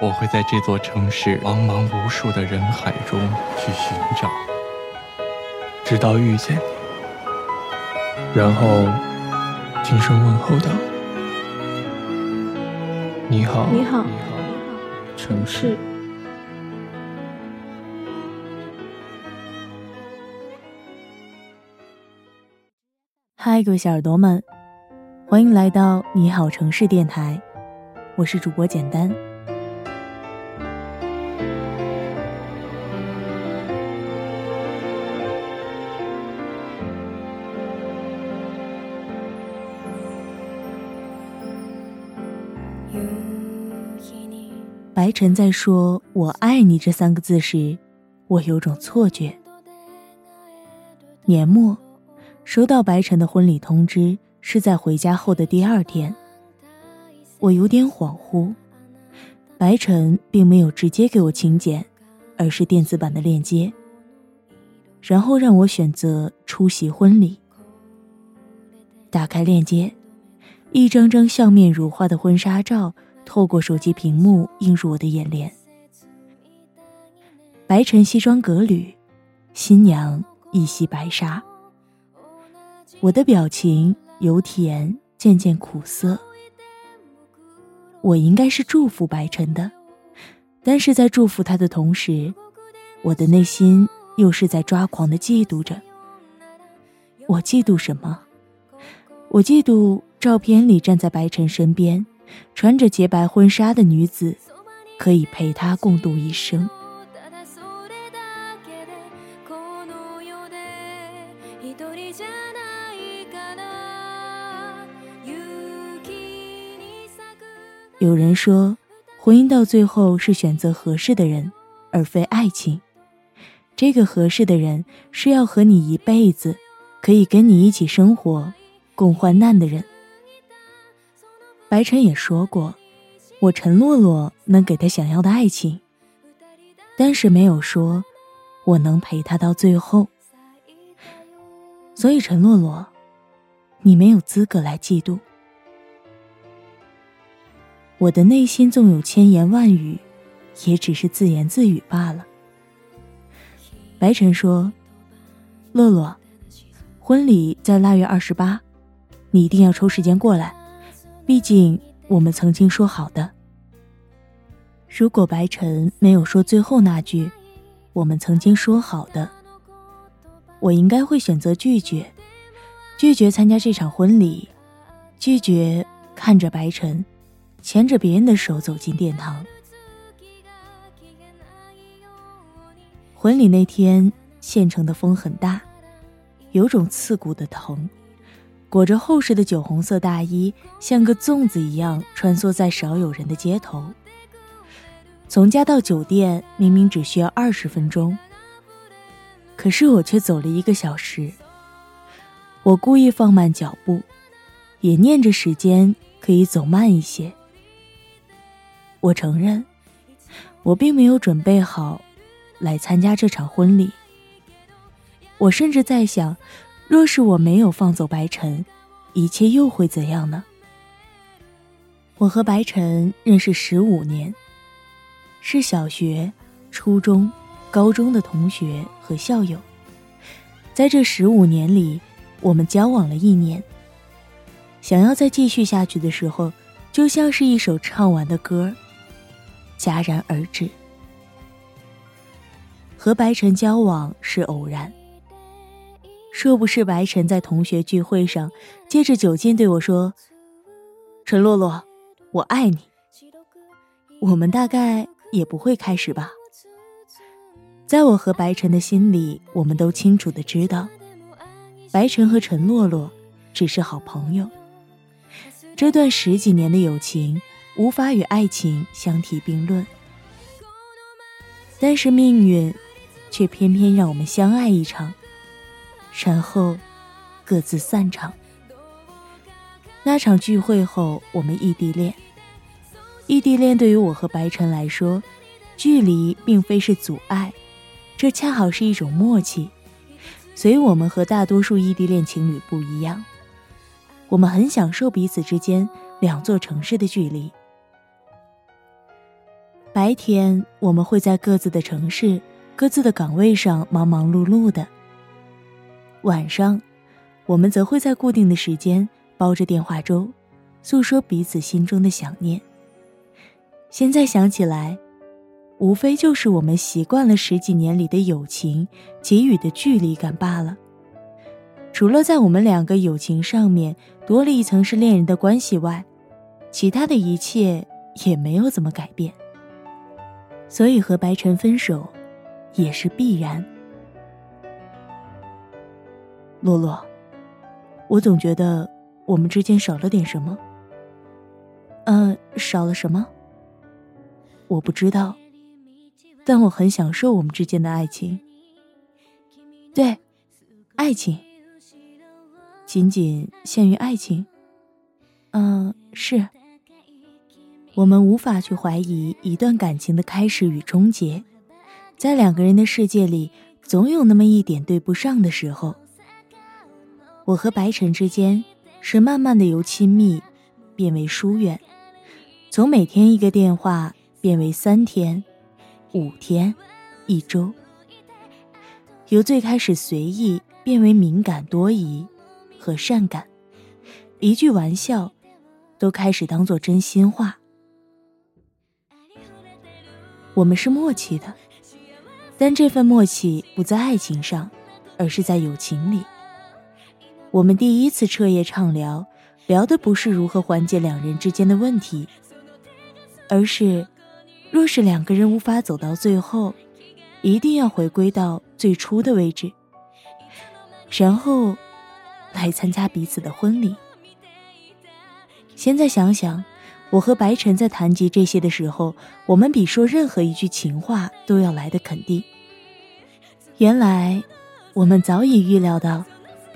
我会在这座城市茫茫无数的人海中去寻找，直到遇见你，然后轻声问候道：“你好，你好，城市。”嗨，各位小耳朵们。欢迎来到你好城市电台，我是主播简单。白晨在说我爱你这三个字时，我有种错觉。年末，收到白晨的婚礼通知。是在回家后的第二天，我有点恍惚。白晨并没有直接给我请柬，而是电子版的链接，然后让我选择出席婚礼。打开链接，一张张笑面如花的婚纱照透过手机屏幕映入我的眼帘。白晨西装革履，新娘一袭白纱。我的表情。由甜渐渐苦涩，我应该是祝福白晨的，但是在祝福他的同时，我的内心又是在抓狂的嫉妒着。我嫉妒什么？我嫉妒照片里站在白晨身边，穿着洁白婚纱的女子，可以陪他共度一生。有人说，婚姻到最后是选择合适的人，而非爱情。这个合适的人是要和你一辈子，可以跟你一起生活、共患难的人。白晨也说过，我陈洛洛能给他想要的爱情，但是没有说我能陪他到最后。所以陈洛洛，你没有资格来嫉妒。我的内心纵有千言万语，也只是自言自语罢了。白晨说：“洛洛，婚礼在腊月二十八，你一定要抽时间过来，毕竟我们曾经说好的。”如果白晨没有说最后那句“我们曾经说好的”，我应该会选择拒绝，拒绝参加这场婚礼，拒绝看着白晨。牵着别人的手走进殿堂。婚礼那天，县城的风很大，有种刺骨的疼。裹着厚实的酒红色大衣，像个粽子一样穿梭在少有人的街头。从家到酒店明明只需要二十分钟，可是我却走了一个小时。我故意放慢脚步，也念着时间可以走慢一些。我承认，我并没有准备好来参加这场婚礼。我甚至在想，若是我没有放走白晨，一切又会怎样呢？我和白晨认识十五年，是小学、初中、高中的同学和校友。在这十五年里，我们交往了一年。想要再继续下去的时候，就像是一首唱完的歌。戛然而止。和白晨交往是偶然。若不是白晨在同学聚会上借着酒劲对我说：“陈洛洛，我爱你。”我们大概也不会开始吧。在我和白晨的心里，我们都清楚的知道，白晨和陈洛洛只是好朋友。这段十几年的友情。无法与爱情相提并论，但是命运却偏偏让我们相爱一场，然后各自散场。那场聚会后，我们异地恋。异地恋对于我和白晨来说，距离并非是阻碍，这恰好是一种默契。所以，我们和大多数异地恋情侣不一样，我们很享受彼此之间两座城市的距离。白天，我们会在各自的城市、各自的岗位上忙忙碌碌的；晚上，我们则会在固定的时间煲着电话粥，诉说彼此心中的想念。现在想起来。无非就是我们习惯了十几年里的友情给予的距离感罢了。除了在我们两个友情上面多了一层是恋人的关系外，其他的一切也没有怎么改变。所以和白晨分手，也是必然。洛洛，我总觉得我们之间少了点什么。嗯，少了什么？我不知道。但我很享受我们之间的爱情。对，爱情，仅仅限于爱情。嗯，是。我们无法去怀疑一段感情的开始与终结，在两个人的世界里，总有那么一点对不上的时候。我和白晨之间是慢慢的由亲密变为疏远，从每天一个电话变为三天。五天，一周，由最开始随意变为敏感多疑和善感，一句玩笑都开始当做真心话。我们是默契的，但这份默契不在爱情上，而是在友情里。我们第一次彻夜畅聊，聊的不是如何缓解两人之间的问题，而是。若是两个人无法走到最后，一定要回归到最初的位置，然后来参加彼此的婚礼。现在想想，我和白晨在谈及这些的时候，我们比说任何一句情话都要来的肯定。原来，我们早已预料到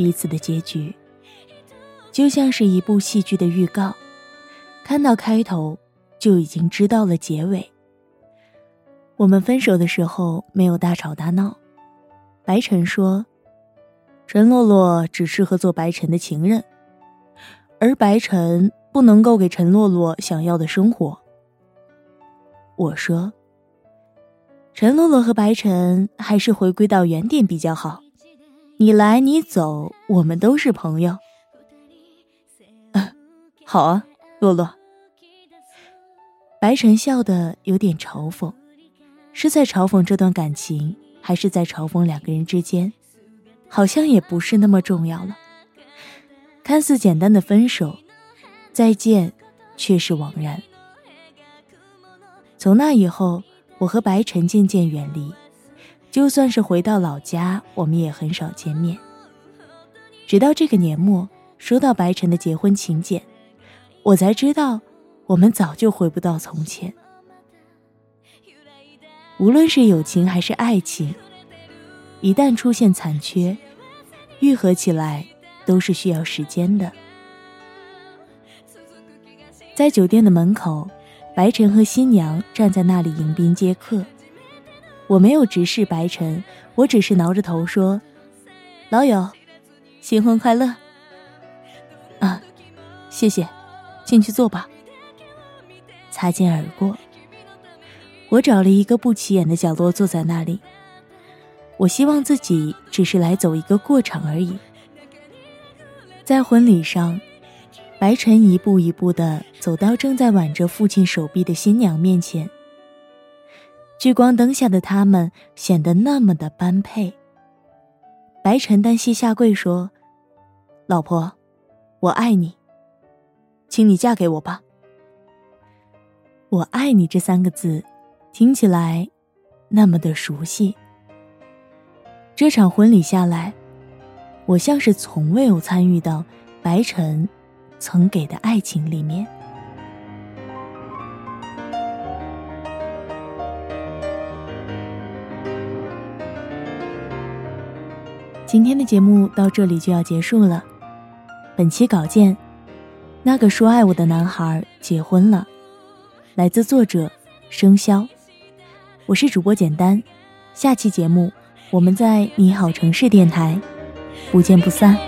彼此的结局，就像是一部戏剧的预告，看到开头就已经知道了结尾。我们分手的时候没有大吵大闹，白晨说：“陈洛洛只适合做白晨的情人，而白晨不能够给陈洛洛想要的生活。”我说：“陈洛洛和白晨还是回归到原点比较好，你来你走，我们都是朋友。”好啊，洛洛。白晨笑得有点嘲讽。是在嘲讽这段感情，还是在嘲讽两个人之间？好像也不是那么重要了。看似简单的分手，再见，却是枉然。从那以后，我和白晨渐渐远离，就算是回到老家，我们也很少见面。直到这个年末，收到白晨的结婚请柬，我才知道，我们早就回不到从前。无论是友情还是爱情，一旦出现残缺，愈合起来都是需要时间的。在酒店的门口，白晨和新娘站在那里迎宾接客。我没有直视白晨，我只是挠着头说：“老友，新婚快乐。”啊，谢谢，进去坐吧。擦肩而过。我找了一个不起眼的角落坐在那里。我希望自己只是来走一个过场而已。在婚礼上，白晨一步一步的走到正在挽着父亲手臂的新娘面前。聚光灯下的他们显得那么的般配。白晨单膝下跪说：“老婆，我爱你，请你嫁给我吧。”“我爱你”这三个字。听起来，那么的熟悉。这场婚礼下来，我像是从未有参与到白晨曾给的爱情里面。今天的节目到这里就要结束了。本期稿件：那个说爱我的男孩结婚了。来自作者生肖。我是主播简单。下期节目我们在你好城市电台不见不散。